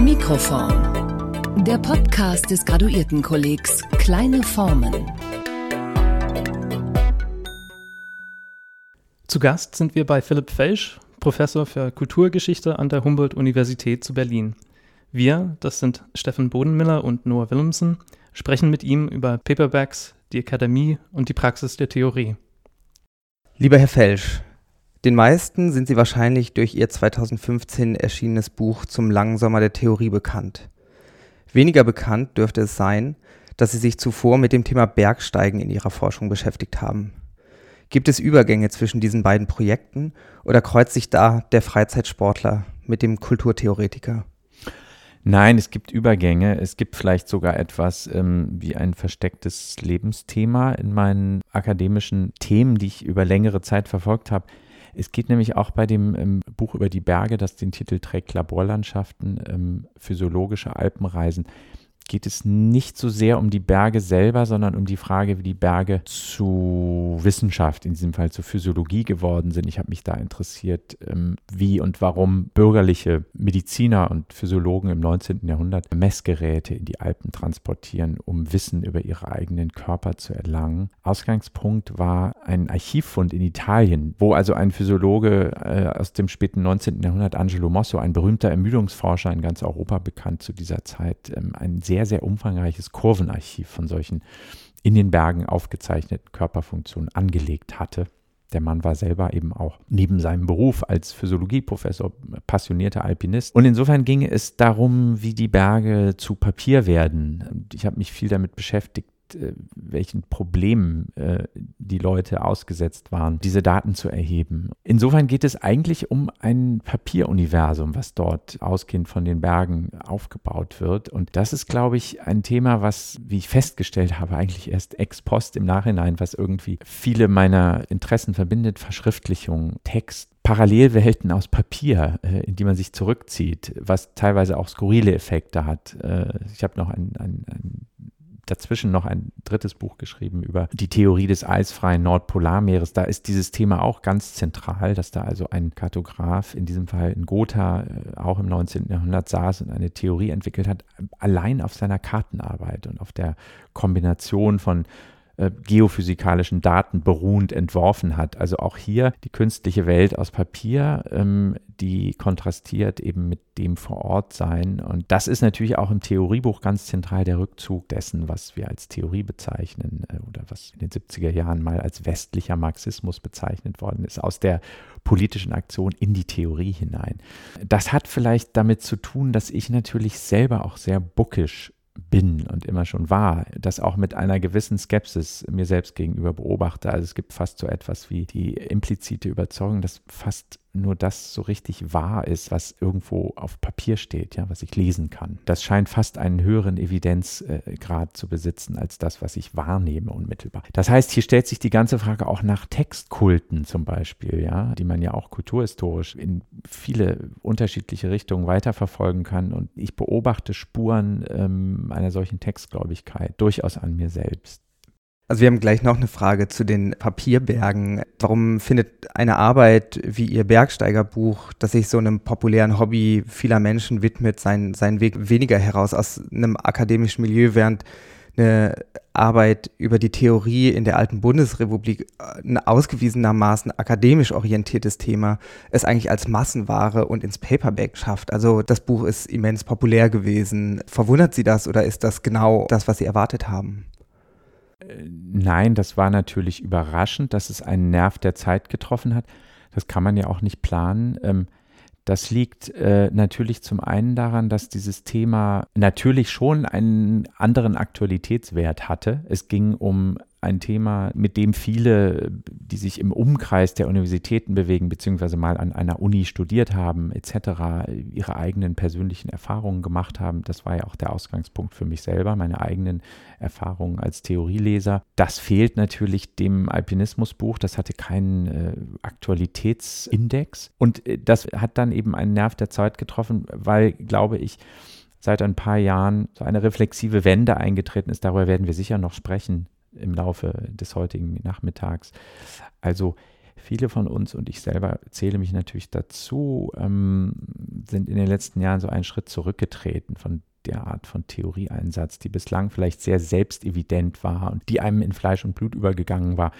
Mikroform. Der Podcast des Graduiertenkollegs Kleine Formen. Zu Gast sind wir bei Philipp Felsch, Professor für Kulturgeschichte an der Humboldt-Universität zu Berlin. Wir, das sind Steffen Bodenmiller und Noah Willemsen, sprechen mit ihm über Paperbacks, die Akademie und die Praxis der Theorie. Lieber Herr Felsch, den meisten sind Sie wahrscheinlich durch Ihr 2015 erschienenes Buch Zum langen Sommer der Theorie bekannt. Weniger bekannt dürfte es sein, dass Sie sich zuvor mit dem Thema Bergsteigen in Ihrer Forschung beschäftigt haben. Gibt es Übergänge zwischen diesen beiden Projekten oder kreuzt sich da der Freizeitsportler mit dem Kulturtheoretiker? Nein, es gibt Übergänge. Es gibt vielleicht sogar etwas ähm, wie ein verstecktes Lebensthema in meinen akademischen Themen, die ich über längere Zeit verfolgt habe. Es geht nämlich auch bei dem ähm, Buch über die Berge, das den Titel trägt Laborlandschaften, ähm, physiologische Alpenreisen, geht es nicht so sehr um die Berge selber, sondern um die Frage, wie die Berge zu Wissenschaft, in diesem Fall zur Physiologie geworden sind. Ich habe mich da interessiert, ähm, wie und warum bürgerliche Mediziner und Physiologen im 19. Jahrhundert Messgeräte in die Alpen transportieren, um Wissen über ihre eigenen Körper zu erlangen. Ausgangspunkt war ein Archivfund in Italien, wo also ein Physiologe äh, aus dem späten 19. Jahrhundert, Angelo Mosso, ein berühmter Ermüdungsforscher in ganz Europa bekannt zu dieser Zeit, ähm, ein sehr sehr, sehr umfangreiches Kurvenarchiv von solchen in den Bergen aufgezeichneten Körperfunktionen angelegt hatte. Der Mann war selber eben auch neben seinem Beruf als Physiologieprofessor passionierter Alpinist. Und insofern ging es darum, wie die Berge zu Papier werden. Ich habe mich viel damit beschäftigt, welchen Problemen äh, die Leute ausgesetzt waren, diese Daten zu erheben. Insofern geht es eigentlich um ein Papieruniversum, was dort ausgehend von den Bergen aufgebaut wird. Und das ist, glaube ich, ein Thema, was, wie ich festgestellt habe, eigentlich erst ex post im Nachhinein, was irgendwie viele meiner Interessen verbindet, Verschriftlichung, Text, Parallelwelten aus Papier, äh, in die man sich zurückzieht, was teilweise auch skurrile Effekte hat. Äh, ich habe noch ein, ein, ein dazwischen noch ein drittes Buch geschrieben über die Theorie des eisfreien Nordpolarmeeres. Da ist dieses Thema auch ganz zentral, dass da also ein Kartograf, in diesem Fall in Gotha, äh, auch im 19. Jahrhundert saß und eine Theorie entwickelt hat, allein auf seiner Kartenarbeit und auf der Kombination von äh, geophysikalischen Daten beruhend entworfen hat. Also auch hier die künstliche Welt aus Papier, ähm, die kontrastiert eben mit dem vor Ort sein. Und das ist natürlich auch im Theoriebuch ganz zentral der Rückzug dessen, was wir als Theorie bezeichnen äh, oder was in den 70er Jahren mal als westlicher Marxismus bezeichnet worden ist, aus der politischen Aktion in die Theorie hinein. Das hat vielleicht damit zu tun, dass ich natürlich selber auch sehr buckisch bin und immer schon war, das auch mit einer gewissen Skepsis mir selbst gegenüber beobachte. Also es gibt fast so etwas wie die implizite Überzeugung, dass fast nur das so richtig wahr ist, was irgendwo auf Papier steht, ja, was ich lesen kann. Das scheint fast einen höheren Evidenzgrad zu besitzen als das, was ich wahrnehme unmittelbar. Das heißt, hier stellt sich die ganze Frage auch nach Textkulten zum Beispiel, ja, die man ja auch kulturhistorisch in viele unterschiedliche Richtungen weiterverfolgen kann. Und ich beobachte Spuren ähm, einer solchen Textgläubigkeit durchaus an mir selbst. Also wir haben gleich noch eine Frage zu den Papierbergen. Warum findet eine Arbeit wie Ihr Bergsteigerbuch, das sich so einem populären Hobby vieler Menschen widmet, seinen, seinen Weg weniger heraus aus einem akademischen Milieu, während eine Arbeit über die Theorie in der alten Bundesrepublik, ein ausgewiesenermaßen akademisch orientiertes Thema, es eigentlich als Massenware und ins Paperback schafft. Also das Buch ist immens populär gewesen. Verwundert Sie das oder ist das genau das, was Sie erwartet haben? Nein, das war natürlich überraschend, dass es einen Nerv der Zeit getroffen hat. Das kann man ja auch nicht planen. Ähm, das liegt äh, natürlich zum einen daran, dass dieses Thema natürlich schon einen anderen Aktualitätswert hatte. Es ging um ein Thema, mit dem viele, die sich im Umkreis der Universitäten bewegen, beziehungsweise mal an einer Uni studiert haben, etc., ihre eigenen persönlichen Erfahrungen gemacht haben. Das war ja auch der Ausgangspunkt für mich selber, meine eigenen Erfahrungen als Theorieleser. Das fehlt natürlich dem Alpinismusbuch. Das hatte keinen äh, Aktualitätsindex. Und äh, das hat dann eben einen Nerv der Zeit getroffen, weil, glaube ich, seit ein paar Jahren so eine reflexive Wende eingetreten ist. Darüber werden wir sicher noch sprechen im Laufe des heutigen Nachmittags. Also Viele von uns und ich selber zähle mich natürlich dazu, ähm, sind in den letzten Jahren so einen Schritt zurückgetreten von der Art von Theorieeinsatz, die bislang vielleicht sehr selbstevident war und die einem in Fleisch und Blut übergegangen war.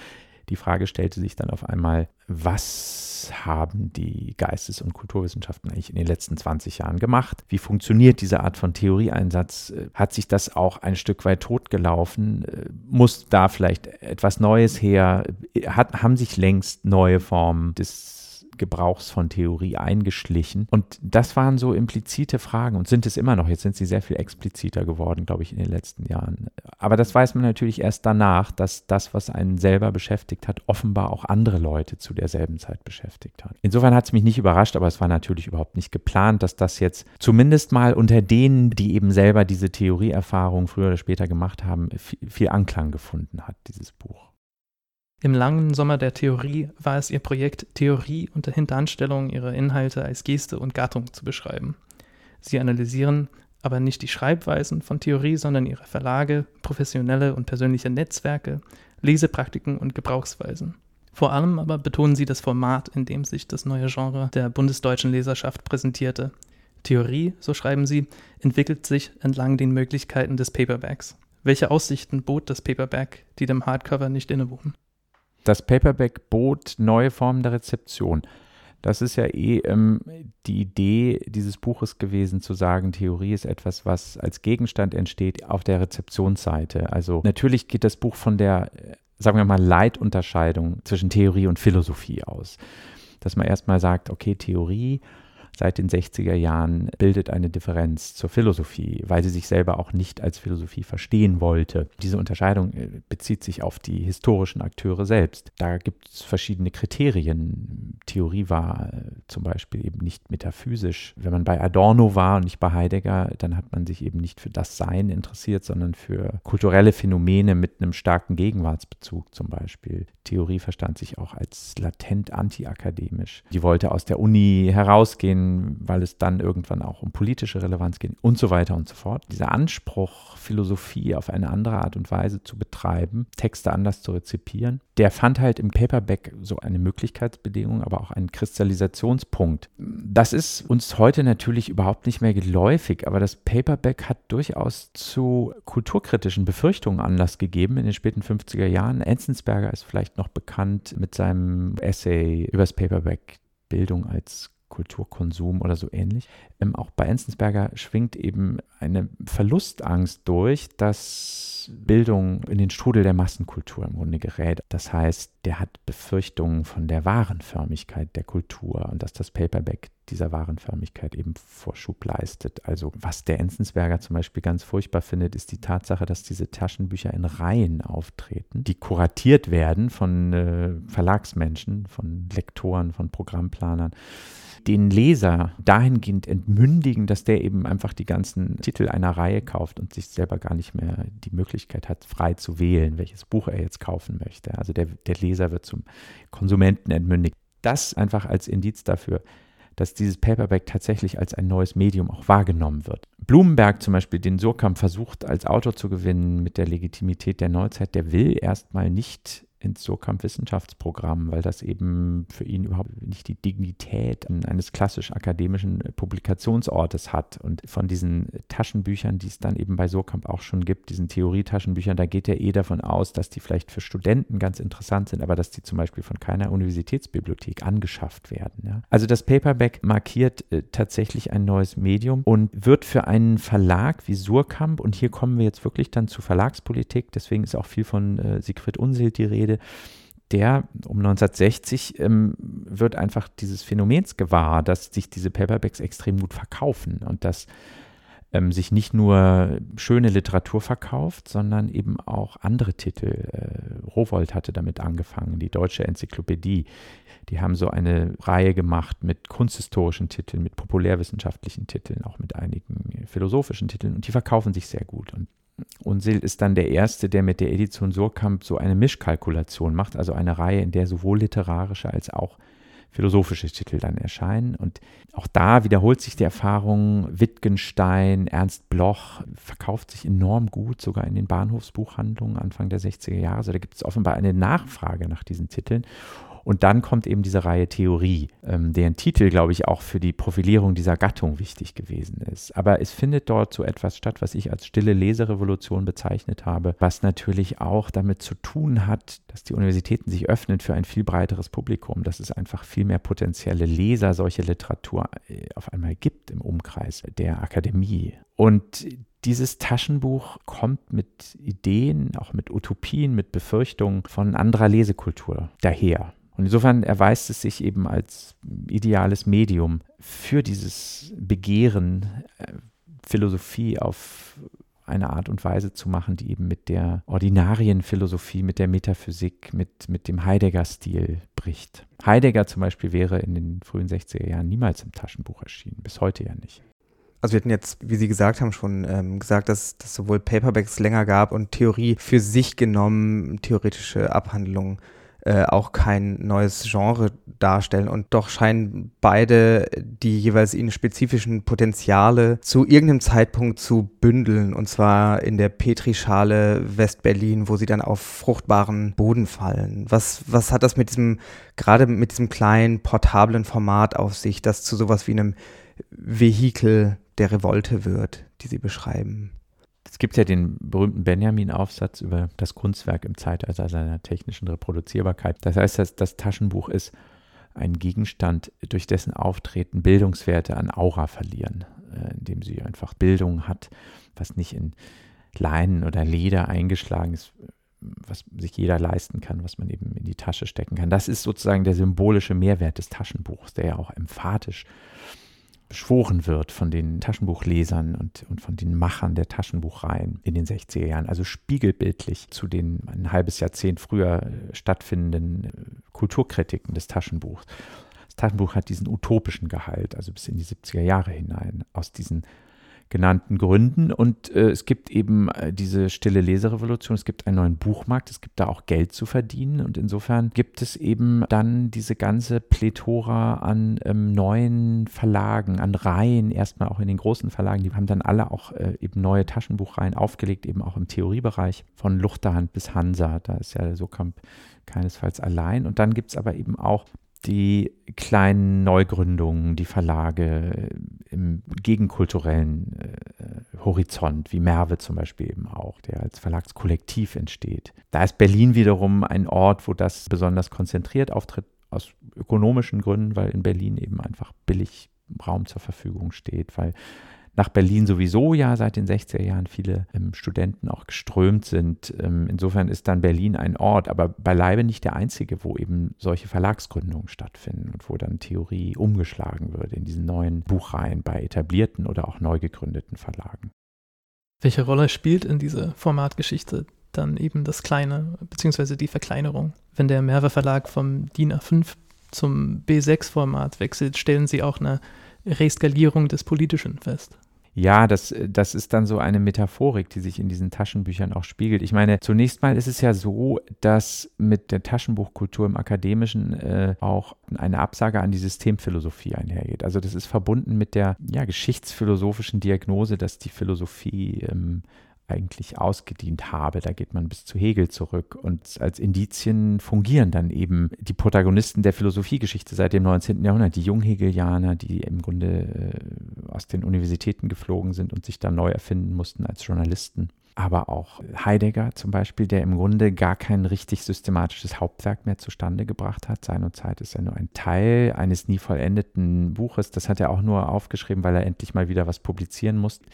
Die Frage stellte sich dann auf einmal, was haben die Geistes- und Kulturwissenschaften eigentlich in den letzten 20 Jahren gemacht? Wie funktioniert diese Art von Theorieeinsatz? Hat sich das auch ein Stück weit totgelaufen? Muss da vielleicht etwas Neues her? Hat, haben sich längst neue Formen des Gebrauchs von Theorie eingeschlichen. Und das waren so implizite Fragen und sind es immer noch. Jetzt sind sie sehr viel expliziter geworden, glaube ich, in den letzten Jahren. Aber das weiß man natürlich erst danach, dass das, was einen selber beschäftigt hat, offenbar auch andere Leute zu derselben Zeit beschäftigt hat. Insofern hat es mich nicht überrascht, aber es war natürlich überhaupt nicht geplant, dass das jetzt zumindest mal unter denen, die eben selber diese Theorieerfahrung früher oder später gemacht haben, viel, Anklang gefunden hat, dieses Buch. Im langen Sommer der Theorie war es ihr Projekt, Theorie unter Hinteranstellung ihrer Inhalte als Geste und Gattung zu beschreiben. Sie analysieren aber nicht die Schreibweisen von Theorie, sondern ihre Verlage, professionelle und persönliche Netzwerke, Lesepraktiken und Gebrauchsweisen. Vor allem aber betonen sie das Format, in dem sich das neue Genre der bundesdeutschen Leserschaft präsentierte. Theorie, so schreiben sie, entwickelt sich entlang den Möglichkeiten des Paperbacks. Welche Aussichten bot das Paperback, die dem Hardcover nicht innewohnen? Das Paperback bot neue Formen der Rezeption. Das ist ja eh ähm, die Idee dieses Buches gewesen, zu sagen, Theorie ist etwas, was als Gegenstand entsteht auf der Rezeptionsseite. Also natürlich geht das Buch von der, äh, sagen wir mal, Leitunterscheidung zwischen Theorie und Philosophie aus. Dass man erstmal sagt, okay, Theorie seit den 60er Jahren bildet eine Differenz zur Philosophie, weil sie sich selber auch nicht als Philosophie verstehen wollte. Diese Unterscheidung äh, bezieht sich auf die historischen Akteure selbst. Da gibt es verschiedene Kriterien. Theorie war äh, zum Beispiel eben nicht metaphysisch. Wenn man bei Adorno war und nicht bei Heidegger, dann hat man sich eben nicht für das Sein interessiert, sondern für kulturelle Phänomene mit einem starken Gegenwartsbezug zum Beispiel. Theorie verstand sich auch als latent antiakademisch. Die wollte aus der Uni herausgehen, weil es dann irgendwann auch um politische Relevanz geht und so weiter und so fort. Dieser Anspruch, Philosophie auf eine andere Art und Weise zu betreiben, Texte anders zu rezipieren, der fand halt im Paperback so eine Möglichkeitsbedingung, aber auch einen Kristallisationspunkt. Das ist uns heute natürlich überhaupt nicht mehr geläufig, aber das Paperback hat durchaus zu kulturkritischen Befürchtungen Anlass gegeben in den späten 50er Jahren. Enzensberger ist vielleicht noch bekannt mit seinem Essay über das Paperback Bildung als Kulturkonsum oder so ähnlich. Ähm, auch bei Enzensberger schwingt eben eine Verlustangst durch, dass Bildung in den Strudel der Massenkultur im Grunde gerät. Das heißt, der hat Befürchtungen von der Warenförmigkeit der Kultur und dass das Paperback dieser Warenförmigkeit eben Vorschub leistet. Also was der Enzensberger zum Beispiel ganz furchtbar findet, ist die Tatsache, dass diese Taschenbücher in Reihen auftreten, die kuratiert werden von äh, Verlagsmenschen, von Lektoren, von Programmplanern den Leser dahingehend entmündigen, dass der eben einfach die ganzen Titel einer Reihe kauft und sich selber gar nicht mehr die Möglichkeit hat, frei zu wählen, welches Buch er jetzt kaufen möchte. Also der, der Leser wird zum Konsumenten entmündigt. Das einfach als Indiz dafür, dass dieses Paperback tatsächlich als ein neues Medium auch wahrgenommen wird. Blumenberg zum Beispiel, den Surkamp versucht als Autor zu gewinnen mit der Legitimität der Neuzeit, der will erstmal nicht ins Surkamp-Wissenschaftsprogramm, weil das eben für ihn überhaupt nicht die Dignität eines klassisch akademischen Publikationsortes hat. Und von diesen Taschenbüchern, die es dann eben bei Surkamp auch schon gibt, diesen Theorietaschenbüchern, da geht er eh davon aus, dass die vielleicht für Studenten ganz interessant sind, aber dass die zum Beispiel von keiner Universitätsbibliothek angeschafft werden. Ja. Also das Paperback markiert äh, tatsächlich ein neues Medium und wird für einen Verlag wie Surkamp, und hier kommen wir jetzt wirklich dann zu Verlagspolitik, deswegen ist auch viel von äh, Siegfried Unsild die Rede, der um 1960 ähm, wird einfach dieses Phänomens gewahr, dass sich diese Paperbacks extrem gut verkaufen und dass ähm, sich nicht nur schöne Literatur verkauft, sondern eben auch andere Titel. Äh, Rowold hatte damit angefangen, die Deutsche Enzyklopädie. Die haben so eine Reihe gemacht mit kunsthistorischen Titeln, mit populärwissenschaftlichen Titeln, auch mit einigen philosophischen Titeln und die verkaufen sich sehr gut. Und Unsil ist dann der Erste, der mit der Edition Surkamp so eine Mischkalkulation macht, also eine Reihe, in der sowohl literarische als auch philosophische Titel dann erscheinen. Und auch da wiederholt sich die Erfahrung, Wittgenstein, Ernst Bloch verkauft sich enorm gut, sogar in den Bahnhofsbuchhandlungen Anfang der 60er Jahre. Also da gibt es offenbar eine Nachfrage nach diesen Titeln. Und dann kommt eben diese Reihe Theorie, ähm, deren Titel, glaube ich, auch für die Profilierung dieser Gattung wichtig gewesen ist. Aber es findet dort so etwas statt, was ich als stille Leserevolution bezeichnet habe, was natürlich auch damit zu tun hat, dass die Universitäten sich öffnen für ein viel breiteres Publikum, dass es einfach viel mehr potenzielle Leser solche Literatur äh, auf einmal gibt im Umkreis der Akademie. Und dieses Taschenbuch kommt mit Ideen, auch mit Utopien, mit Befürchtungen von anderer Lesekultur daher. Und insofern erweist es sich eben als ideales Medium für dieses Begehren, äh, Philosophie auf eine Art und Weise zu machen, die eben mit der ordinarien Philosophie, mit der Metaphysik, mit, mit dem Heidegger-Stil bricht. Heidegger zum Beispiel wäre in den frühen 60er Jahren niemals im Taschenbuch erschienen, bis heute ja nicht. Also wir hatten jetzt, wie Sie gesagt haben, schon ähm, gesagt, dass es sowohl Paperbacks länger gab und Theorie für sich genommen, theoretische Abhandlungen äh, auch kein neues Genre darstellen. Und doch scheinen beide die jeweils ihnen spezifischen Potenziale zu irgendeinem Zeitpunkt zu bündeln. Und zwar in der Petrischale Westberlin, wo sie dann auf fruchtbaren Boden fallen. Was, was hat das mit diesem, gerade mit diesem kleinen, portablen Format auf sich, das zu sowas wie einem Vehikel der Revolte wird, die Sie beschreiben? Es gibt ja den berühmten Benjamin-Aufsatz über das Kunstwerk im Zeitalter seiner technischen Reproduzierbarkeit. Das heißt, dass das Taschenbuch ist ein Gegenstand, durch dessen Auftreten Bildungswerte an Aura verlieren, äh, indem sie einfach Bildung hat, was nicht in Leinen oder Leder eingeschlagen ist, was sich jeder leisten kann, was man eben in die Tasche stecken kann. Das ist sozusagen der symbolische Mehrwert des Taschenbuchs, der ja auch emphatisch beschworen wird von den Taschenbuchlesern und, und von den Machern der Taschenbuchreihen in den 60er Jahren. Also spiegelbildlich zu den ein halbes Jahrzehnt früher äh, stattfindenden äh, Kulturkritiken des Taschenbuchs. Das Taschenbuch hat diesen utopischen Gehalt, also bis in die 70er Jahre hinein. Aus diesen genannten Gründen. Und äh, es gibt eben äh, diese stille Leserevolution, es gibt einen neuen Buchmarkt, es gibt da auch Geld zu verdienen. Und insofern gibt es eben dann diese ganze Plethora an ähm, neuen Verlagen, an Reihen, erstmal auch in den großen Verlagen. Die haben dann alle auch äh, eben neue Taschenbuchreihen aufgelegt, eben auch im Theoriebereich von Luchterhand bis Hansa. Da ist ja Sokamp keinesfalls allein. Und dann gibt es aber eben auch die kleinen Neugründungen, die Verlage im gegenkulturellen äh, Horizont, wie Merve zum Beispiel eben auch, der als Verlagskollektiv entsteht. Da ist Berlin wiederum ein Ort, wo das besonders konzentriert auftritt, aus ökonomischen Gründen, weil in Berlin eben einfach billig Raum zur Verfügung steht, weil nach Berlin sowieso ja seit den 60er Jahren viele ähm, Studenten auch geströmt sind. Ähm, insofern ist dann Berlin ein Ort, aber beileibe nicht der einzige, wo eben solche Verlagsgründungen stattfinden und wo dann Theorie umgeschlagen wird in diesen neuen Buchreihen bei etablierten oder auch neu gegründeten Verlagen. Welche Rolle spielt in dieser Formatgeschichte dann eben das Kleine, beziehungsweise die Verkleinerung? Wenn der Merve Verlag vom DIN A5 zum B6-Format wechselt, stellen Sie auch eine Reskalierung des Politischen fest. Ja, das, das ist dann so eine Metaphorik, die sich in diesen Taschenbüchern auch spiegelt. Ich meine, zunächst mal ist es ja so, dass mit der Taschenbuchkultur im Akademischen äh, auch eine Absage an die Systemphilosophie einhergeht. Also das ist verbunden mit der ja, geschichtsphilosophischen Diagnose, dass die Philosophie ähm, eigentlich ausgedient habe. Da geht man bis zu Hegel zurück. Und als Indizien fungieren dann eben die Protagonisten der Philosophiegeschichte seit dem 19. Jahrhundert, die Junghegelianer, die im Grunde äh, aus den Universitäten geflogen sind und sich dann neu erfinden mussten als Journalisten. Aber auch Heidegger zum Beispiel, der im Grunde gar kein richtig systematisches Hauptwerk mehr zustande gebracht hat. Seine Zeit ist ja nur ein Teil eines nie vollendeten Buches. Das hat er auch nur aufgeschrieben, weil er endlich mal wieder was publizieren musste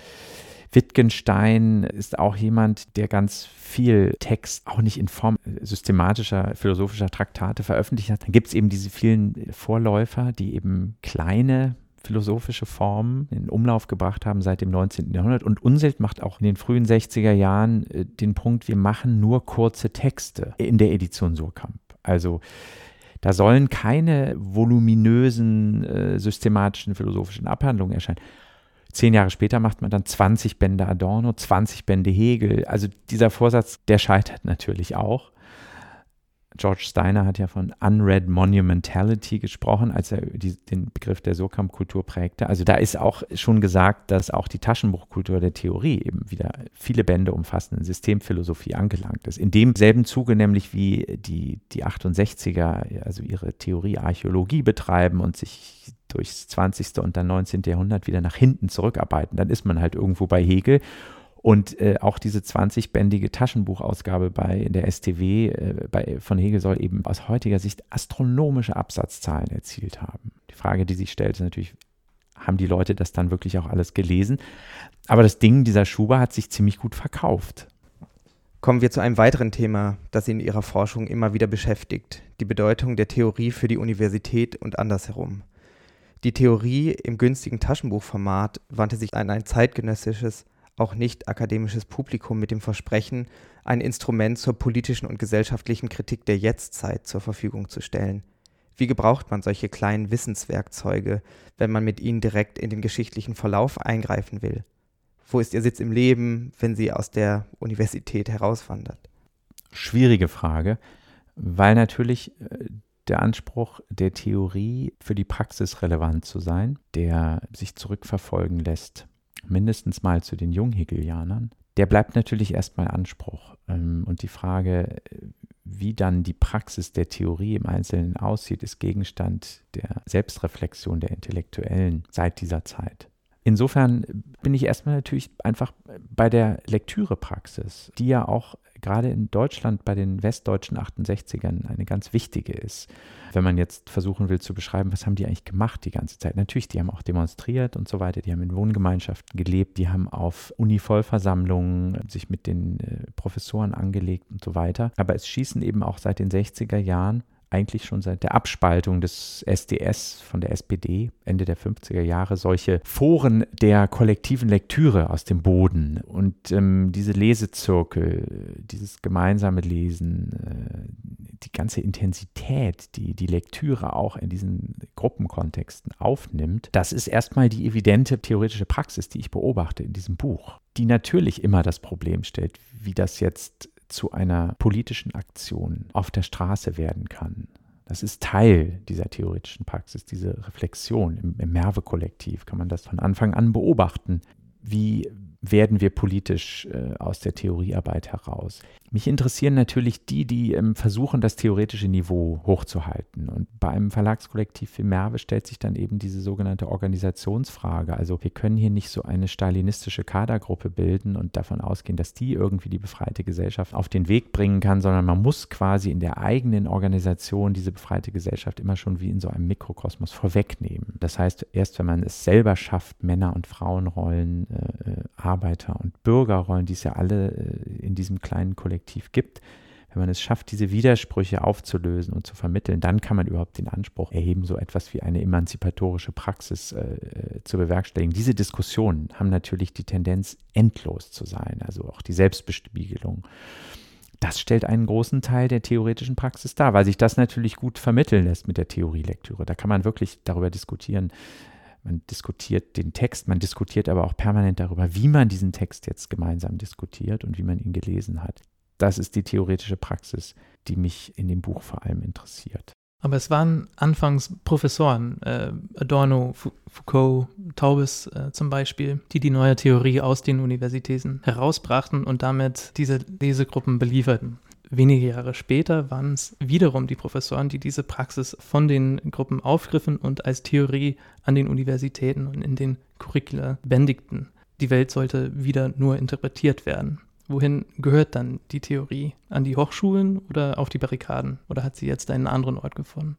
Wittgenstein ist auch jemand, der ganz viel Text auch nicht in Form systematischer philosophischer Traktate veröffentlicht hat. Dann gibt es eben diese vielen Vorläufer, die eben kleine philosophische Formen in Umlauf gebracht haben seit dem 19. Jahrhundert. Und Unselt macht auch in den frühen 60er Jahren äh, den Punkt, wir machen nur kurze Texte in der Edition Surkamp. Also da sollen keine voluminösen äh, systematischen philosophischen Abhandlungen erscheinen. Zehn Jahre später macht man dann 20 Bände Adorno, 20 Bände Hegel. Also dieser Vorsatz, der scheitert natürlich auch. George Steiner hat ja von Unread Monumentality gesprochen, als er die, den Begriff der Surkamp-Kultur prägte. Also da ist auch schon gesagt, dass auch die Taschenbuchkultur der Theorie eben wieder viele Bände umfassenden Systemphilosophie angelangt ist. In demselben Zuge nämlich wie die, die 68er, also ihre Theorie Archäologie betreiben und sich durchs 20. und dann 19. Jahrhundert wieder nach hinten zurückarbeiten. Dann ist man halt irgendwo bei Hegel und äh, auch diese 20-bändige Taschenbuchausgabe bei der STW äh, bei, von Hegel soll eben aus heutiger Sicht astronomische Absatzzahlen erzielt haben. Die Frage, die sich stellt, ist natürlich, haben die Leute das dann wirklich auch alles gelesen? Aber das Ding dieser Schuber hat sich ziemlich gut verkauft. Kommen wir zu einem weiteren Thema, das Sie in Ihrer Forschung immer wieder beschäftigt, die Bedeutung der Theorie für die Universität und andersherum. Die Theorie im günstigen Taschenbuchformat wandte sich an ein zeitgenössisches auch nicht akademisches Publikum mit dem Versprechen, ein Instrument zur politischen und gesellschaftlichen Kritik der Jetztzeit zur Verfügung zu stellen. Wie gebraucht man solche kleinen Wissenswerkzeuge, wenn man mit ihnen direkt in den geschichtlichen Verlauf eingreifen will? Wo ist Ihr Sitz im Leben, wenn Sie aus der Universität herauswandert? Schwierige Frage, weil natürlich äh, der Anspruch der Theorie für die Praxis relevant zu sein, der sich zurückverfolgen lässt mindestens mal zu den Junghegelianern, der bleibt natürlich erstmal Anspruch. Ähm, und die Frage, wie dann die Praxis der Theorie im Einzelnen aussieht, ist Gegenstand der Selbstreflexion der Intellektuellen seit dieser Zeit. Insofern bin ich erstmal natürlich einfach bei der Lektürepraxis, die ja auch gerade in Deutschland bei den westdeutschen 68ern eine ganz wichtige ist. Wenn man jetzt versuchen will zu beschreiben, was haben die eigentlich gemacht die ganze Zeit? Natürlich, die haben auch demonstriert und so weiter, die haben in Wohngemeinschaften gelebt, die haben auf Uni-Vollversammlungen sich mit den äh, Professoren angelegt und so weiter. Aber es schießen eben auch seit den 60er Jahren eigentlich schon seit der Abspaltung des SDS von der SPD Ende der 50er Jahre solche Foren der kollektiven Lektüre aus dem Boden. Und ähm, diese Lesezirkel, dieses gemeinsame Lesen, äh, die ganze Intensität, die die Lektüre auch in diesen Gruppenkontexten aufnimmt, das ist erstmal die evidente theoretische Praxis, die ich beobachte in diesem Buch, die natürlich immer das Problem stellt, wie das jetzt zu einer politischen Aktion auf der Straße werden kann. Das ist Teil dieser theoretischen Praxis, diese Reflexion. Im, im Merve-Kollektiv kann man das von Anfang an beobachten. Wie werden wir politisch äh, aus der Theoriearbeit heraus. Mich interessieren natürlich die, die ähm, versuchen, das theoretische Niveau hochzuhalten. Und bei einem Verlagskollektiv wie Merve stellt sich dann eben diese sogenannte Organisationsfrage. Also wir können hier nicht so eine stalinistische Kadergruppe bilden und davon ausgehen, dass die irgendwie die befreite Gesellschaft auf den Weg bringen kann, sondern man muss quasi in der eigenen Organisation diese befreite Gesellschaft immer schon wie in so einem Mikrokosmos vorwegnehmen. Das heißt, erst wenn man es selber schafft, Männer- und Frauenrollen äh, äh Arbeiter- und Bürgerrollen, die es ja alle äh, in diesem kleinen Kollektiv gibt, wenn man es schafft, diese Widersprüche aufzulösen und zu vermitteln, dann kann man überhaupt den Anspruch erheben, so etwas wie eine emanzipatorische Praxis äh, zu bewerkstelligen. Diese Diskussionen haben natürlich die Tendenz, endlos zu sein, also auch die Selbstbespiegelung. Das stellt einen großen Teil der theoretischen Praxis dar, weil sich das natürlich gut vermitteln lässt mit der Theorielektüre. Da kann man wirklich darüber diskutieren, man diskutiert den Text, man diskutiert aber auch permanent darüber, wie man diesen Text jetzt gemeinsam diskutiert und wie man ihn gelesen hat. Das ist die theoretische Praxis, die mich in dem Buch vor allem interessiert. Aber es waren anfangs Professoren, äh, Adorno, Foucault, Taubes äh, zum Beispiel, die die neue Theorie aus den Universitäten herausbrachten und damit diese Lesegruppen belieferten. Wenige Jahre später waren es wiederum die Professoren, die diese Praxis von den Gruppen aufgriffen und als Theorie an den Universitäten und in den Curricula bändigten. Die Welt sollte wieder nur interpretiert werden. Wohin gehört dann die Theorie? An die Hochschulen oder auf die Barrikaden? Oder hat sie jetzt einen anderen Ort gefunden?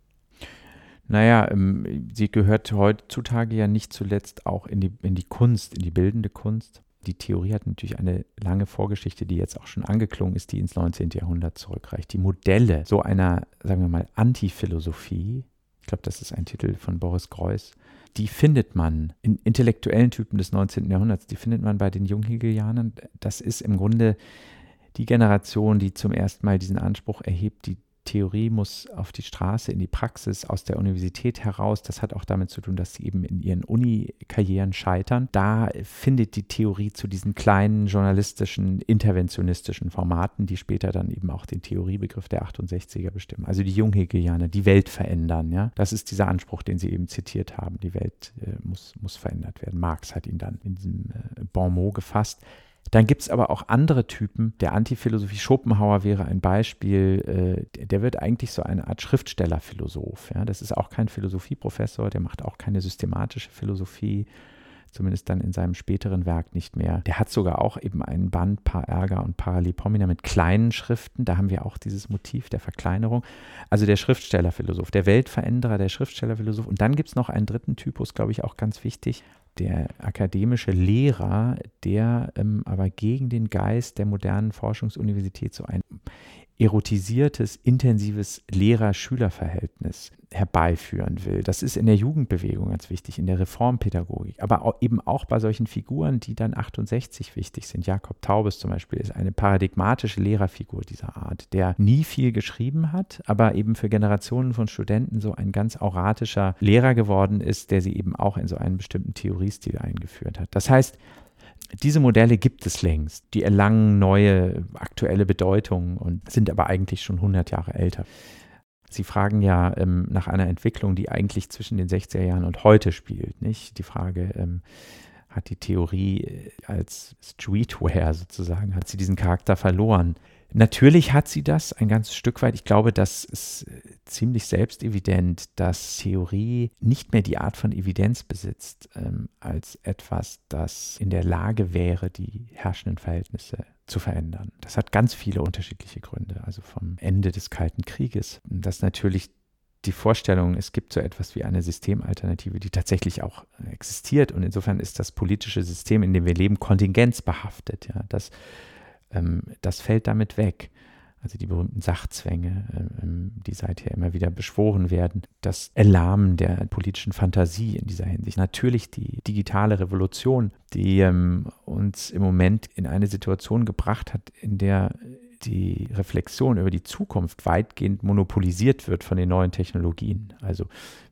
Naja, ähm, sie gehört heutzutage ja nicht zuletzt auch in die, in die Kunst, in die bildende Kunst die Theorie hat natürlich eine lange Vorgeschichte, die jetzt auch schon angeklungen ist, die ins 19. Jahrhundert zurückreicht. Die Modelle so einer, sagen wir mal, Antiphilosophie, ich glaube, das ist ein Titel von Boris Greuß, die findet man in intellektuellen Typen des 19. Jahrhunderts, die findet man bei den Junghegelianern. Das ist im Grunde die Generation, die zum ersten Mal diesen Anspruch erhebt, die Theorie muss auf die Straße, in die Praxis, aus der Universität heraus. Das hat auch damit zu tun, dass sie eben in ihren Uni-Karrieren scheitern. Da findet die Theorie zu diesen kleinen journalistischen, interventionistischen Formaten, die später dann eben auch den Theoriebegriff der 68er bestimmen. Also die Junghegelianer, die Welt verändern. Ja? Das ist dieser Anspruch, den Sie eben zitiert haben. Die Welt äh, muss, muss verändert werden. Marx hat ihn dann in diesem äh, Bon mot gefasst. Dann gibt es aber auch andere Typen. Der Antiphilosophie Schopenhauer wäre ein Beispiel. Äh, der wird eigentlich so eine Art Schriftstellerphilosoph. Ja? Das ist auch kein Philosophieprofessor, der macht auch keine systematische Philosophie, zumindest dann in seinem späteren Werk nicht mehr. Der hat sogar auch eben einen Band Paar Ärger und Paralipomena mit kleinen Schriften. Da haben wir auch dieses Motiv der Verkleinerung. Also der Schriftstellerphilosoph, der Weltveränderer, der Schriftstellerphilosoph. Und dann gibt es noch einen dritten Typus, glaube ich, auch ganz wichtig der akademische Lehrer, der ähm, aber gegen den Geist der modernen Forschungsuniversität so ein erotisiertes, intensives Lehrer-Schüler-Verhältnis herbeiführen will. Das ist in der Jugendbewegung ganz wichtig, in der Reformpädagogik, aber auch, eben auch bei solchen Figuren, die dann 68 wichtig sind. Jakob Taubes zum Beispiel ist eine paradigmatische Lehrerfigur dieser Art, der nie viel geschrieben hat, aber eben für Generationen von Studenten so ein ganz auratischer Lehrer geworden ist, der sie eben auch in so einen bestimmten Theoriestil eingeführt hat. Das heißt, diese Modelle gibt es längst. Die erlangen neue, aktuelle Bedeutung und sind aber eigentlich schon 100 Jahre älter. Sie fragen ja ähm, nach einer Entwicklung, die eigentlich zwischen den 60er Jahren und heute spielt. Nicht? Die Frage, ähm, hat die Theorie äh, als Streetwear sozusagen, hat sie diesen Charakter verloren? Natürlich hat sie das ein ganzes Stück weit. Ich glaube, das ist äh, ziemlich selbstevident, dass Theorie nicht mehr die Art von Evidenz besitzt, ähm, als etwas, das in der Lage wäre, die herrschenden Verhältnisse zu verändern. Das hat ganz viele unterschiedliche Gründe. Also vom Ende des Kalten Krieges, dass natürlich die Vorstellung, es gibt so etwas wie eine Systemalternative, die tatsächlich auch existiert. Und insofern ist das politische System, in dem wir leben, kontingenzbehaftet. Ja, das ähm, das fällt damit weg. Also die berühmten Sachzwänge, ähm, die seither immer wieder beschworen werden, das Erlahmen der politischen Fantasie in dieser Hinsicht. Natürlich die digitale Revolution, die ähm, uns im Moment in eine Situation gebracht hat, in der die Reflexion über die Zukunft weitgehend monopolisiert wird von den neuen Technologien. Also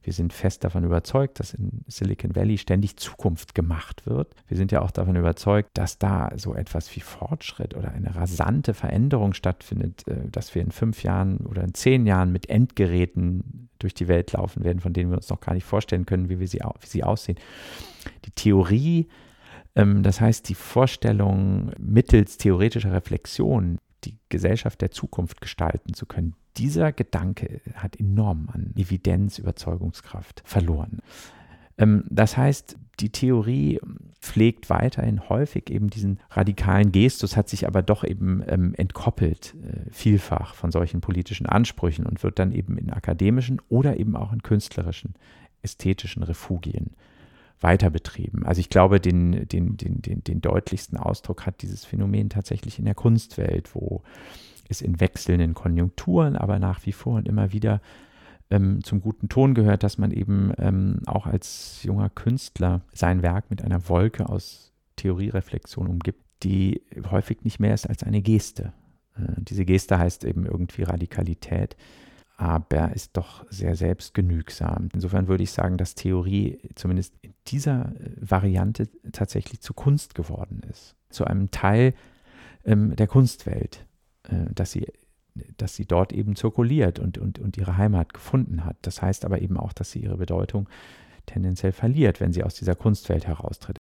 wir sind fest davon überzeugt, dass in Silicon Valley ständig Zukunft gemacht wird. Wir sind ja auch davon überzeugt, dass da so etwas wie Fortschritt oder eine rasante Veränderung stattfindet, äh, dass wir in fünf Jahren oder in zehn Jahren mit Endgeräten durch die Welt laufen werden, von denen wir uns noch gar nicht vorstellen können, wie, wir sie, wie sie aussehen. Die Theorie ähm, das heißt, die Vorstellung mittels theoretischer Reflexion, die Gesellschaft der Zukunft gestalten zu können. Dieser Gedanke hat enorm an Evidenz, Überzeugungskraft verloren. Ähm, das heißt, die Theorie pflegt weiterhin häufig eben diesen radikalen Gestus, hat sich aber doch eben ähm, entkoppelt äh, vielfach von solchen politischen Ansprüchen und wird dann eben in akademischen oder eben auch in künstlerischen, ästhetischen Refugien weiter betrieben. Also ich glaube, den, den, den, den, den deutlichsten Ausdruck hat dieses Phänomen tatsächlich in der Kunstwelt, wo es in wechselnden Konjunkturen, aber nach wie vor und immer wieder ähm, zum guten Ton gehört, dass man eben ähm, auch als junger Künstler sein Werk mit einer Wolke aus Theoriereflexion umgibt, die häufig nicht mehr ist als eine Geste. Äh, diese Geste heißt eben irgendwie Radikalität aber ist doch sehr selbstgenügsam. Insofern würde ich sagen, dass Theorie zumindest in dieser äh, Variante tatsächlich zu Kunst geworden ist. Zu einem Teil ähm, der Kunstwelt, dass, sie, dass sie dort eben zirkuliert und, und, und ihre Heimat gefunden hat. Das heißt aber eben auch, dass sie ihre Bedeutung tendenziell verliert, wenn sie aus dieser Kunstwelt heraustritt.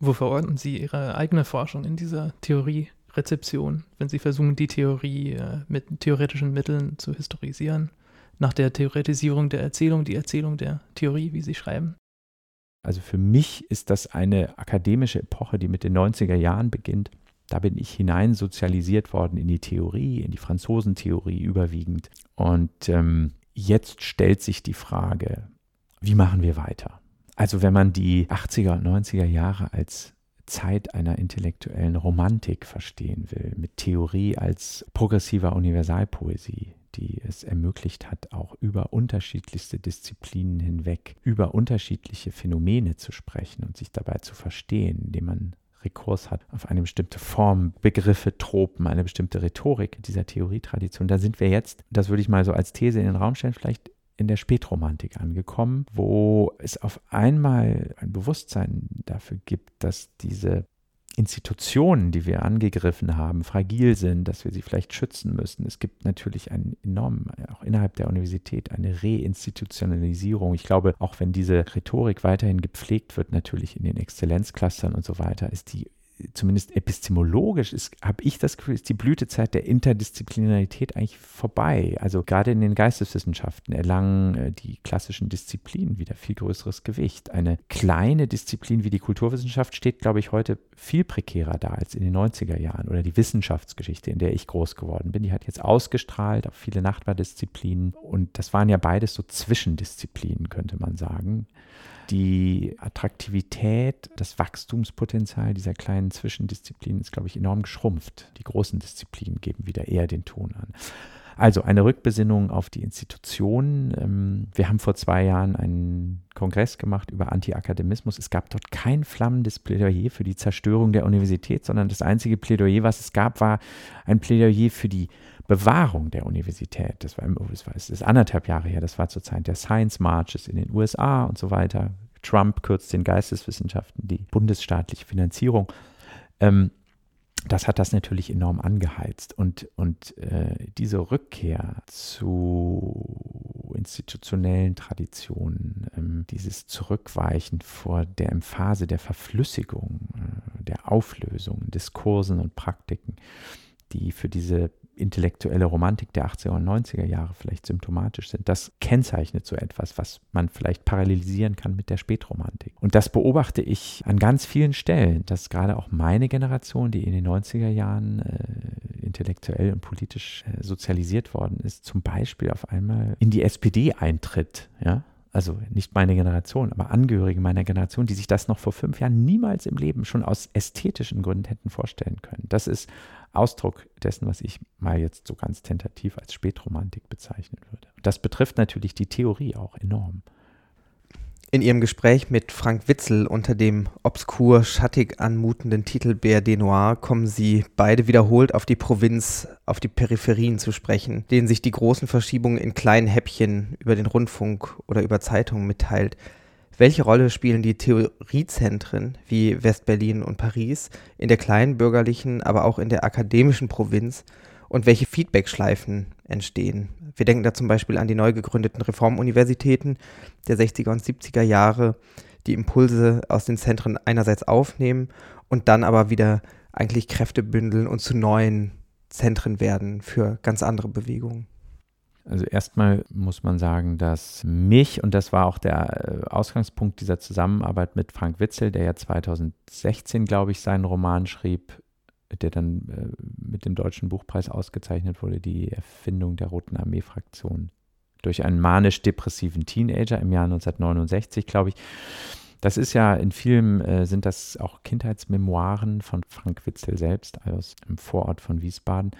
Wo verorten Sie Ihre eigene Forschung in dieser Theorie? Rezeption, wenn sie versuchen, die Theorie äh, mit theoretischen Mitteln zu historisieren, nach der Theoretisierung der Erzählung, die Erzählung der Theorie, wie sie schreiben. Also für mich ist das eine akademische Epoche, die mit den 90er Jahren beginnt. Da bin ich hinein sozialisiert worden in die Theorie, in die Franzosentheorie überwiegend. Und ähm, jetzt stellt sich die Frage, wie machen wir weiter? Also wenn man die 80er und 90er Jahre als Zeit einer intellektuellen Romantik verstehen will, mit Theorie als progressiver Universalpoesie, die es ermöglicht hat, auch über unterschiedlichste Disziplinen hinweg, über unterschiedliche Phänomene zu sprechen und sich dabei zu verstehen, indem man Rekurs hat auf eine bestimmte Form, Begriffe, Tropen, eine bestimmte Rhetorik dieser Theorietradition. Da sind wir jetzt, das würde ich mal so als These in den Raum stellen, vielleicht in der Spätromantik angekommen, wo es auf einmal ein Bewusstsein dafür gibt, dass diese Institutionen, die wir angegriffen haben, fragil sind, dass wir sie vielleicht schützen müssen. Es gibt natürlich einen enormen, auch innerhalb der Universität, eine Reinstitutionalisierung. Ich glaube, auch wenn diese Rhetorik weiterhin gepflegt wird, natürlich in den Exzellenzclustern und so weiter, ist die zumindest epistemologisch habe ich das Gefühl, ist die Blütezeit der Interdisziplinarität eigentlich vorbei. Also gerade in den Geisteswissenschaften erlangen äh, die klassischen Disziplinen wieder viel größeres Gewicht. Eine kleine Disziplin wie die Kulturwissenschaft steht, glaube ich, heute viel prekärer da als in den 90er Jahren oder die Wissenschaftsgeschichte, in der ich groß geworden bin. Die hat jetzt ausgestrahlt auf viele Nachbardisziplinen und das waren ja beides so Zwischendisziplinen, könnte man sagen die Attraktivität, das Wachstumspotenzial dieser kleinen Zwischendisziplinen ist, glaube ich, enorm geschrumpft. Die großen Disziplinen geben wieder eher den Ton an. Also eine Rückbesinnung auf die Institutionen. Ähm, wir haben vor zwei Jahren einen Kongress gemacht über Antiakademismus. Es gab dort kein flammendes Plädoyer für die Zerstörung der Universität, sondern das einzige Plädoyer, was es gab, war ein Plädoyer für die Bewahrung der Universität. Das war, das war das ist anderthalb Jahre her, das war zur Zeit der Science Marches in den USA und so weiter. Trump kürzt den Geisteswissenschaften die bundesstaatliche Finanzierung. Ähm, das hat das natürlich enorm angeheizt. Und, und äh, diese Rückkehr zu institutionellen Traditionen, ähm, dieses Zurückweichen vor der Emphase der Verflüssigung, äh, der Auflösung, Diskursen und Praktiken, die für diese intellektuelle Romantik der 80er und 90er Jahre vielleicht symptomatisch sind. Das kennzeichnet so etwas, was man vielleicht parallelisieren kann mit der Spätromantik. Und das beobachte ich an ganz vielen Stellen, dass gerade auch meine Generation, die in den 90er Jahren äh, intellektuell und politisch äh, sozialisiert worden ist, zum Beispiel auf einmal in die SPD eintritt, ja, also nicht meine Generation, aber Angehörige meiner Generation, die sich das noch vor fünf Jahren niemals im Leben schon aus ästhetischen Gründen hätten vorstellen können. Das ist Ausdruck dessen, was ich mal jetzt so ganz tentativ als Spätromantik bezeichnen würde. Das betrifft natürlich die Theorie auch enorm. In ihrem Gespräch mit Frank Witzel unter dem obskur schattig anmutenden Titel BRD Noir kommen sie beide wiederholt auf die Provinz, auf die Peripherien zu sprechen, denen sich die großen Verschiebungen in kleinen Häppchen über den Rundfunk oder über Zeitungen mitteilt. Welche Rolle spielen die Theoriezentren wie West-Berlin und Paris in der kleinen bürgerlichen, aber auch in der akademischen Provinz und welche Feedbackschleifen entstehen? Wir denken da zum Beispiel an die neu gegründeten Reformuniversitäten der 60er und 70er Jahre, die Impulse aus den Zentren einerseits aufnehmen und dann aber wieder eigentlich Kräfte bündeln und zu neuen Zentren werden für ganz andere Bewegungen. Also erstmal muss man sagen, dass mich, und das war auch der äh, Ausgangspunkt dieser Zusammenarbeit mit Frank Witzel, der ja 2016, glaube ich, seinen Roman schrieb, der dann äh, mit dem Deutschen Buchpreis ausgezeichnet wurde, die Erfindung der Roten Armee-Fraktion durch einen manisch-depressiven Teenager im Jahr 1969, glaube ich. Das ist ja in vielen äh, sind das auch Kindheitsmemoiren von Frank Witzel selbst aus dem Vorort von Wiesbaden.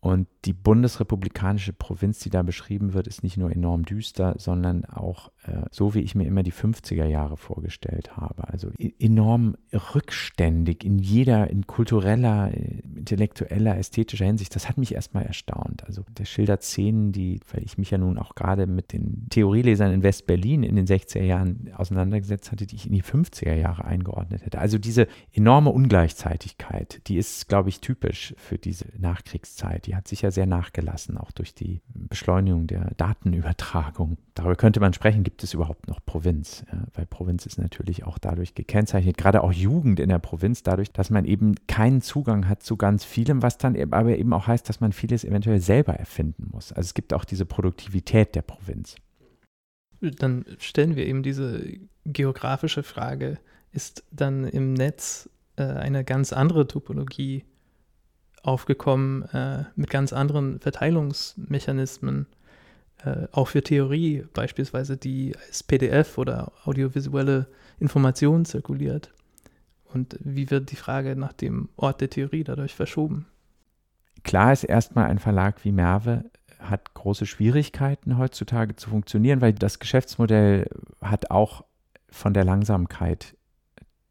Und die bundesrepublikanische Provinz, die da beschrieben wird, ist nicht nur enorm düster, sondern auch so, wie ich mir immer die 50er Jahre vorgestellt habe. Also e-, enorm rückständig in jeder, in kultureller, äh, intellektueller, ästhetischer Hinsicht. Das hat mich erstmal erstaunt. Also der schildert Szenen, die, weil ich mich ja nun auch gerade mit den Theorielesern in West-Berlin in den 60er Jahren auseinandergesetzt hatte, die ich in die 50er Jahre eingeordnet hätte. Also diese enorme Ungleichzeitigkeit, die ist, glaube ich, typisch für diese Nachkriegszeit. Die hat sicher sehr nachgelassen, auch durch die Beschleunigung der Datenübertragung. Darüber könnte man sprechen, gibt es überhaupt noch Provinz? Ja, weil Provinz ist natürlich auch dadurch gekennzeichnet, gerade auch Jugend in der Provinz, dadurch, dass man eben keinen Zugang hat zu ganz vielem, was dann aber eben auch heißt, dass man vieles eventuell selber erfinden muss. Also es gibt auch diese Produktivität der Provinz. Dann stellen wir eben diese geografische Frage, ist dann im Netz äh, eine ganz andere Topologie aufgekommen äh, mit ganz anderen Verteilungsmechanismen, äh, auch für Theorie beispielsweise, die als PDF oder audiovisuelle Informationen zirkuliert. Und wie wird die Frage nach dem Ort der Theorie dadurch verschoben? Klar ist erstmal ein Verlag wie Merve hat große Schwierigkeiten heutzutage zu funktionieren, weil das Geschäftsmodell hat auch von der Langsamkeit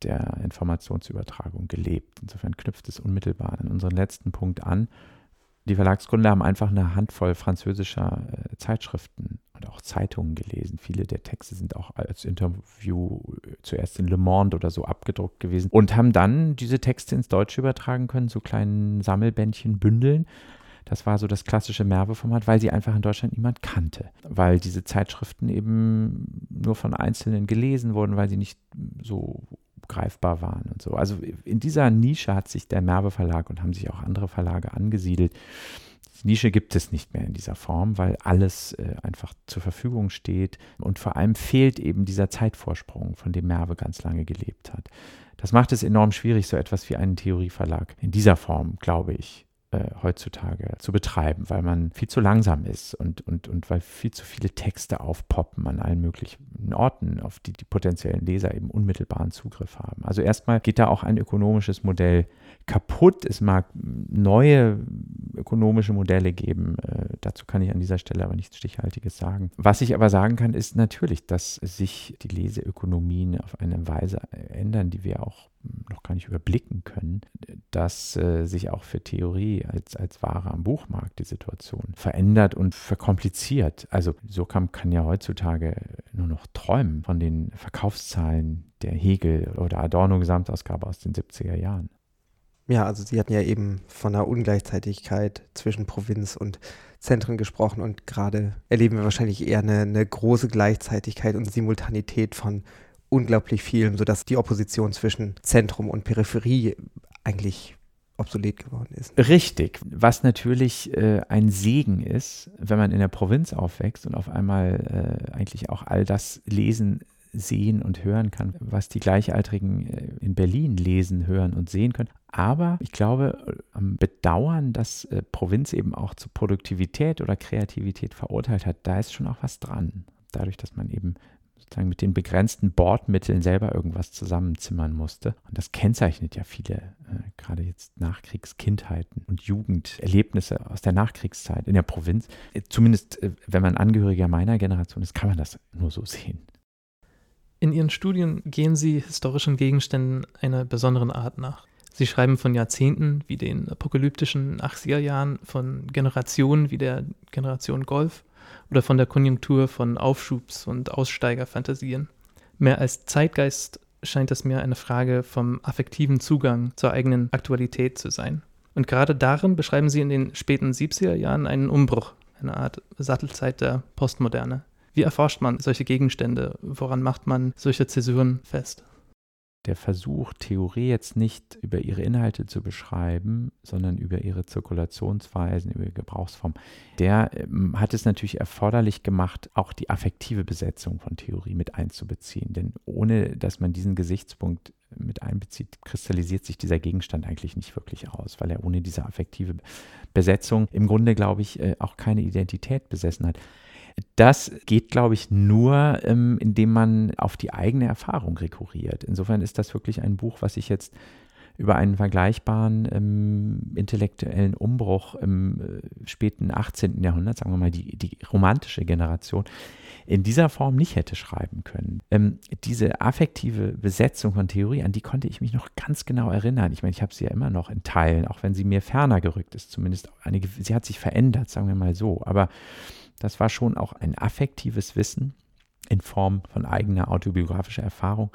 der Informationsübertragung gelebt. Insofern knüpft es unmittelbar an unseren letzten Punkt an. Die Verlagsgründer haben einfach eine Handvoll französischer äh, Zeitschriften und auch Zeitungen gelesen. Viele der Texte sind auch als Interview äh, zuerst in Le Monde oder so abgedruckt gewesen und haben dann diese Texte ins Deutsche übertragen können, so kleinen Sammelbändchen, Bündeln. Das war so das klassische Merve-Format, weil sie einfach in Deutschland niemand kannte. Weil diese Zeitschriften eben nur von Einzelnen gelesen wurden, weil sie nicht so greifbar waren und so. Also in dieser Nische hat sich der Merve Verlag und haben sich auch andere Verlage angesiedelt. Die Nische gibt es nicht mehr in dieser Form, weil alles äh, einfach zur Verfügung steht und vor allem fehlt eben dieser Zeitvorsprung, von dem Merve ganz lange gelebt hat. Das macht es enorm schwierig, so etwas wie einen Theorieverlag in dieser Form, glaube ich, äh, heutzutage zu betreiben, weil man viel zu langsam ist und, und, und weil viel zu viele Texte aufpoppen an allen möglichen Orten, auf die die potenziellen Leser eben unmittelbaren Zugriff haben. Also erstmal geht da auch ein ökonomisches Modell kaputt. Es mag neue ökonomische Modelle geben. Äh, dazu kann ich an dieser Stelle aber nichts Stichhaltiges sagen. Was ich aber sagen kann, ist natürlich, dass sich die Leseökonomien auf eine Weise ändern, die wir auch noch gar nicht überblicken können, dass äh, sich auch für Theorie als, als Ware am Buchmarkt die Situation verändert und verkompliziert. Also Sokam kann ja heutzutage nur noch träumen von den Verkaufszahlen der Hegel oder Adorno Gesamtausgabe aus den 70er Jahren. Ja, also Sie hatten ja eben von einer Ungleichzeitigkeit zwischen Provinz und Zentren gesprochen und gerade erleben wir wahrscheinlich eher eine, eine große Gleichzeitigkeit und Simultanität von unglaublich vielen, sodass die Opposition zwischen Zentrum und Peripherie eigentlich obsolet geworden ist. Richtig, was natürlich äh, ein Segen ist, wenn man in der Provinz aufwächst und auf einmal äh, eigentlich auch all das lesen, sehen und hören kann, was die Gleichaltrigen äh, in Berlin lesen, hören und sehen können. Aber ich glaube, äh, am Bedauern, dass äh, Provinz eben auch zu Produktivität oder Kreativität verurteilt hat, da ist schon auch was dran. Dadurch, dass man eben sozusagen mit den begrenzten Bordmitteln selber irgendwas zusammenzimmern musste. Und das kennzeichnet ja viele, äh, gerade jetzt Nachkriegskindheiten und Jugenderlebnisse aus der Nachkriegszeit in der Provinz. Äh, zumindest, äh, wenn man Angehöriger meiner Generation ist, kann man das nur so sehen. In Ihren Studien gehen Sie historischen Gegenständen einer besonderen Art nach. Sie schreiben von Jahrzehnten wie den apokalyptischen 80er Jahren, von Generationen wie der Generation Golf oder von der Konjunktur von Aufschubs- und Aussteigerfantasien. Mehr als Zeitgeist scheint es mir eine Frage vom affektiven Zugang zur eigenen Aktualität zu sein. Und gerade darin beschreiben Sie in den späten 70er Jahren einen Umbruch, eine Art Sattelzeit der Postmoderne. Wie erforscht man solche Gegenstände? Woran macht man solche Zäsuren fest? Der Versuch, Theorie jetzt nicht über ihre Inhalte zu beschreiben, sondern über ihre Zirkulationsweisen, über ihre Gebrauchsform, der ähm, hat es natürlich erforderlich gemacht, auch die affektive Besetzung von Theorie mit einzubeziehen. Denn ohne dass man diesen Gesichtspunkt mit einbezieht, kristallisiert sich dieser Gegenstand eigentlich nicht wirklich aus, weil er ohne diese affektive Besetzung im Grunde, glaube ich, äh, auch keine Identität besessen hat. Das geht, glaube ich, nur, ähm, indem man auf die eigene Erfahrung rekurriert. Insofern ist das wirklich ein Buch, was ich jetzt über einen vergleichbaren ähm, intellektuellen Umbruch im äh, späten 18. Jahrhundert, sagen wir mal die, die romantische Generation, in dieser Form nicht hätte schreiben können. Ähm, diese affektive Besetzung von Theorie, an die konnte ich mich noch ganz genau erinnern. Ich meine, ich habe sie ja immer noch in Teilen, auch wenn sie mir ferner gerückt ist, zumindest eine, sie hat sich verändert, sagen wir mal so. Aber das war schon auch ein affektives Wissen in Form von eigener autobiografischer Erfahrung,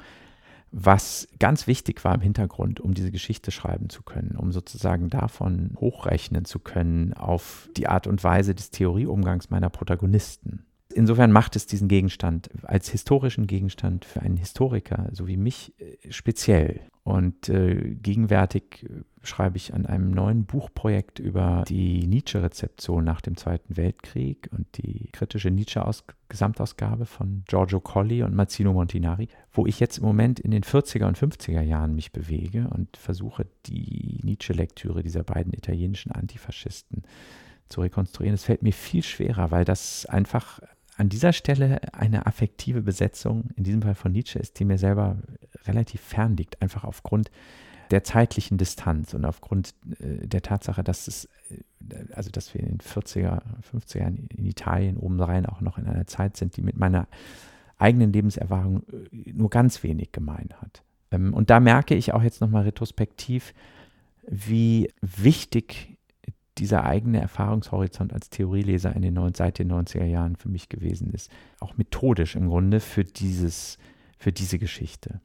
was ganz wichtig war im Hintergrund, um diese Geschichte schreiben zu können, um sozusagen davon hochrechnen zu können auf die Art und Weise des Theorieumgangs meiner Protagonisten. Insofern macht es diesen Gegenstand als historischen Gegenstand für einen Historiker, so wie mich, äh, speziell. Und äh, gegenwärtig äh, schreibe ich an einem neuen Buchprojekt über die Nietzsche-Rezeption nach dem Zweiten Weltkrieg und die kritische Nietzsche-Gesamtausgabe von Giorgio Colli und Mazzino Montinari, wo ich jetzt im Moment in den 40er und 50er Jahren mich bewege und versuche, die Nietzsche-Lektüre dieser beiden italienischen Antifaschisten zu rekonstruieren. Es fällt mir viel schwerer, weil das einfach an dieser Stelle eine affektive Besetzung, in diesem Fall von Nietzsche, ist, die mir selber relativ fern liegt, einfach aufgrund der zeitlichen Distanz und aufgrund äh, der Tatsache, dass es, äh, also dass wir in den 40er, 50er Jahren in Italien oben rein auch noch in einer Zeit sind, die mit meiner eigenen Lebenserfahrung äh, nur ganz wenig gemein hat. Ähm, und da merke ich auch jetzt nochmal retrospektiv, wie wichtig dieser eigene Erfahrungshorizont als Theorieleser in den seit den 90er Jahren für mich gewesen ist. Auch methodisch im Grunde für, dieses, für diese Geschichte.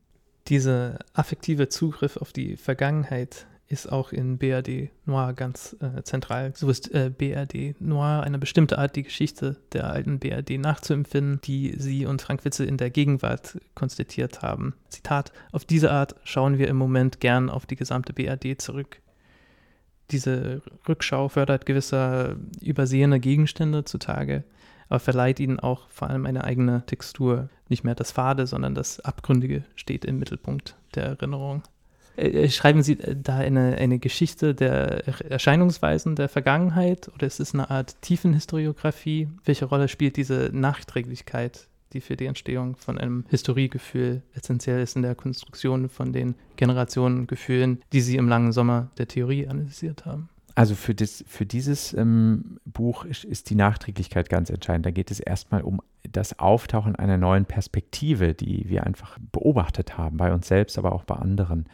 Dieser affektive Zugriff auf die Vergangenheit ist auch in BRD Noir ganz äh, zentral. So ist äh, BRD Noir eine bestimmte Art, die Geschichte der alten BRD nachzuempfinden, die sie und Frank Witzel in der Gegenwart konstatiert haben. Zitat: Auf diese Art schauen wir im Moment gern auf die gesamte BRD zurück. Diese Rückschau fördert gewisse übersehene Gegenstände zutage, aber verleiht ihnen auch vor allem eine eigene Textur. Nicht mehr das Fade, sondern das Abgründige steht im Mittelpunkt der Erinnerung. Äh, äh, schreiben Sie äh, da eine, eine Geschichte der Erscheinungsweisen der Vergangenheit oder ist es eine Art Tiefenhistoriografie? Welche Rolle spielt diese Nachträglichkeit, die für die Entstehung von einem Historiegefühl essentiell ist in der Konstruktion von den Generationengefühlen, die Sie im langen Sommer der Theorie analysiert haben? Also für, das, für dieses ähm, Buch ist, ist, die Nachträglichkeit ganz entscheidend. Da geht es erstmal um das Auftauchen einer neuen Perspektive, die wir einfach beobachtet haben, bei uns selbst, aber auch bei anderen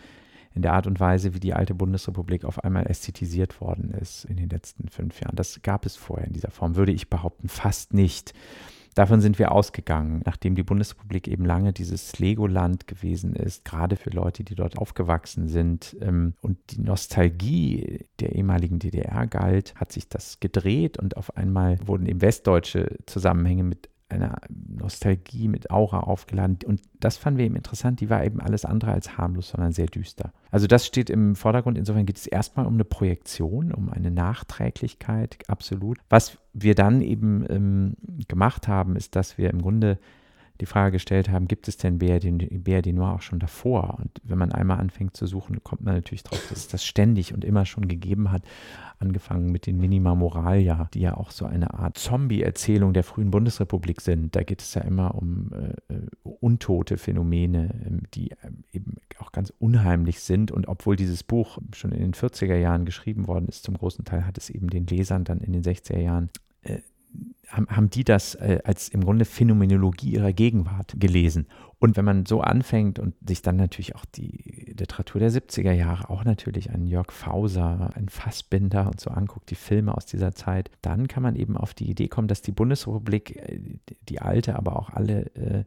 in der Art und Weise, wie die alte Bundesrepublik auf einmal ästhetisiert worden ist in den letzten fünf Jahren. Das gab es vorher in dieser Form, würde ich behaupten, fast nicht. Davon sind wir ausgegangen, nachdem die Bundesrepublik eben lange dieses Legoland gewesen ist, gerade für Leute, die dort aufgewachsen sind. Ähm, und die Nostalgie der ehemaligen DDR galt, hat sich das gedreht und auf einmal wurden eben westdeutsche Zusammenhänge mit einer Nostalgie mit Aura aufgeladen. Und das fanden wir eben interessant. Die war eben alles andere als harmlos, sondern sehr düster. Also das steht im Vordergrund. Insofern geht es erstmal um eine Projektion, um eine Nachträglichkeit, absolut. Was wir dann eben ähm, gemacht haben, ist, dass wir im Grunde die Frage gestellt haben, gibt es denn BRD, BRD Noir auch schon davor? Und wenn man einmal anfängt zu suchen, kommt man natürlich drauf, dass es das ständig und immer schon gegeben hat. Angefangen mit den Minima Moralia, die ja auch so eine Art Zombie-Erzählung der frühen Bundesrepublik sind. Da geht es ja immer um äh, untote Phänomene, ähm, die äh, eben auch ganz unheimlich sind. Und obwohl dieses Buch schon in den 40er Jahren geschrieben worden ist, zum großen Teil hat es eben den Lesern dann in den 60er Jahren äh, haben, die das äh, als im Grunde Phänomenologie ihrer Gegenwart gelesen. Und wenn man so anfängt und sich dann natürlich auch die Literatur der 70er Jahre, auch natürlich einen Jörg Fauser, einen Fassbinder und so anguckt, die Filme aus dieser Zeit, dann kann man eben auf die Idee kommen, dass die Bundesrepublik, äh, die alte, aber auch alle äh,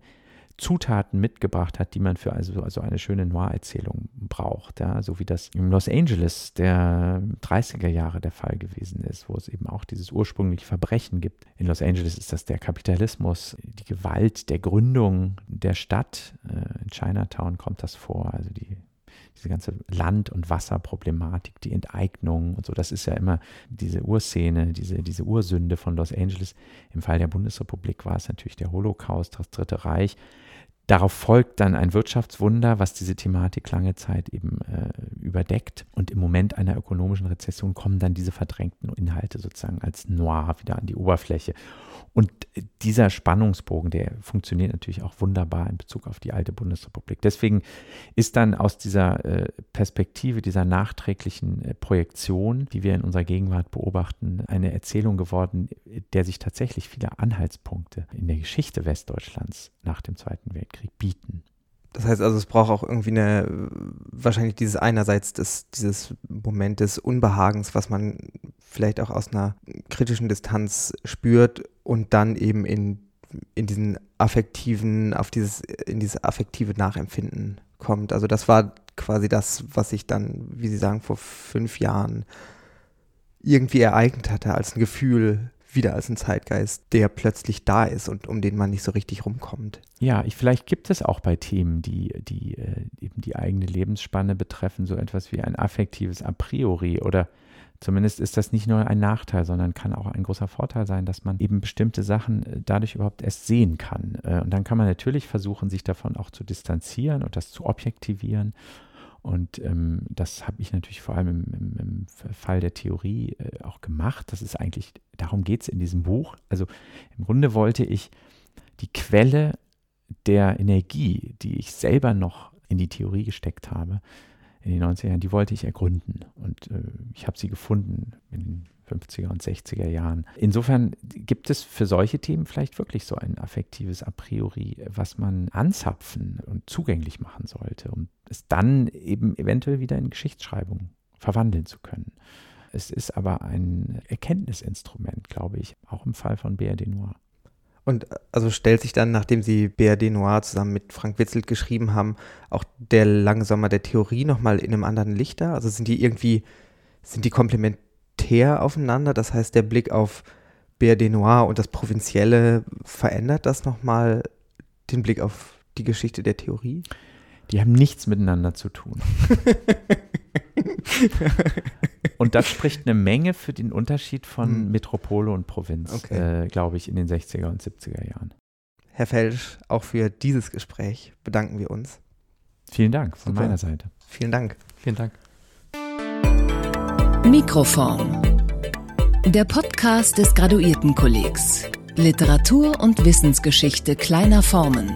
Zutaten mitgebracht hat, die man für also, also eine schöne Noir-Erzählung braucht. Ja? So wie das in Los Angeles der 30er Jahre der Fall gewesen ist, wo es eben auch dieses ursprüngliche Verbrechen gibt. In Los Angeles ist das der Kapitalismus, die Gewalt der Gründung der Stadt. Äh, in Chinatown kommt das vor, also die diese ganze Land- und Wasserproblematik, die Enteignung und so, das ist ja immer diese Urszene, diese, diese Ursünde von Los Angeles. Im Fall der Bundesrepublik war es natürlich der Holocaust, das Dritte Reich. Darauf folgt dann ein Wirtschaftswunder, was diese Thematik lange Zeit eben äh, überdeckt. Und im Moment einer ökonomischen Rezession kommen dann diese verdrängten Inhalte sozusagen als Noir wieder an die Oberfläche. Und dieser Spannungsbogen, der funktioniert natürlich auch wunderbar in Bezug auf die alte Bundesrepublik. Deswegen ist dann aus dieser äh, Perspektive, dieser nachträglichen äh, Projektion, die wir in unserer Gegenwart beobachten, eine Erzählung geworden, der sich tatsächlich viele Anhaltspunkte in der Geschichte Westdeutschlands nach dem Zweiten Weltkrieg bieten. Das heißt also, es braucht auch irgendwie eine, wahrscheinlich dieses einerseits des, dieses Moment des Unbehagens, was man vielleicht auch aus einer kritischen Distanz spürt und dann eben in, in diesen affektiven, auf dieses, in dieses affektive Nachempfinden kommt. Also das war quasi das, was ich dann, wie Sie sagen, vor fünf Jahren irgendwie ereignet hatte, als ein Gefühl, wieder als ein Zeitgeist, der plötzlich da ist und um den man nicht so richtig rumkommt. Ja, ich, vielleicht gibt es auch bei Themen, die, die äh, eben die eigene Lebensspanne betreffen, so etwas wie ein affektives A priori oder zumindest ist das nicht nur ein Nachteil, sondern kann auch ein großer Vorteil sein, dass man eben bestimmte Sachen äh, dadurch überhaupt erst sehen kann. Äh, und dann kann man natürlich versuchen, sich davon auch zu distanzieren und das zu objektivieren und ähm, das habe ich natürlich vor allem im, im, im Fall der Theorie äh, auch gemacht. Das ist eigentlich, darum geht es in diesem Buch. Also im Grunde wollte ich die Quelle der Energie, die ich selber noch in die Theorie gesteckt habe, in den 90er Jahren, die wollte ich ergründen. Und äh, ich habe sie gefunden in den 50er und 60er Jahren. Insofern gibt es für solche Themen vielleicht wirklich so ein affektives A priori, was man anzapfen und zugänglich machen sollte, um es dann eben eventuell wieder in Geschichtsschreibung verwandeln zu können. Es ist aber ein Erkenntnisinstrument, glaube ich, auch im Fall von BRD Noir. Und also stellt sich dann, nachdem Sie BRD Noir zusammen mit Frank Witzelt geschrieben haben, auch der Langsommer der Theorie nochmal in einem anderen Licht da? Also sind die irgendwie, sind die komplementär aufeinander? Das heißt, der Blick auf BRD Noir und das Provinzielle verändert das nochmal den Blick auf die Geschichte der Theorie? Die haben nichts miteinander zu tun. und das spricht eine Menge für den Unterschied von hm. Metropole und Provinz, okay. äh, glaube ich, in den 60er und 70er Jahren. Herr Felsch, auch für dieses Gespräch bedanken wir uns. Vielen Dank von Super. meiner Seite. Vielen Dank. Vielen Dank. Mikroform. Der Podcast des Graduiertenkollegs. Literatur und Wissensgeschichte kleiner Formen.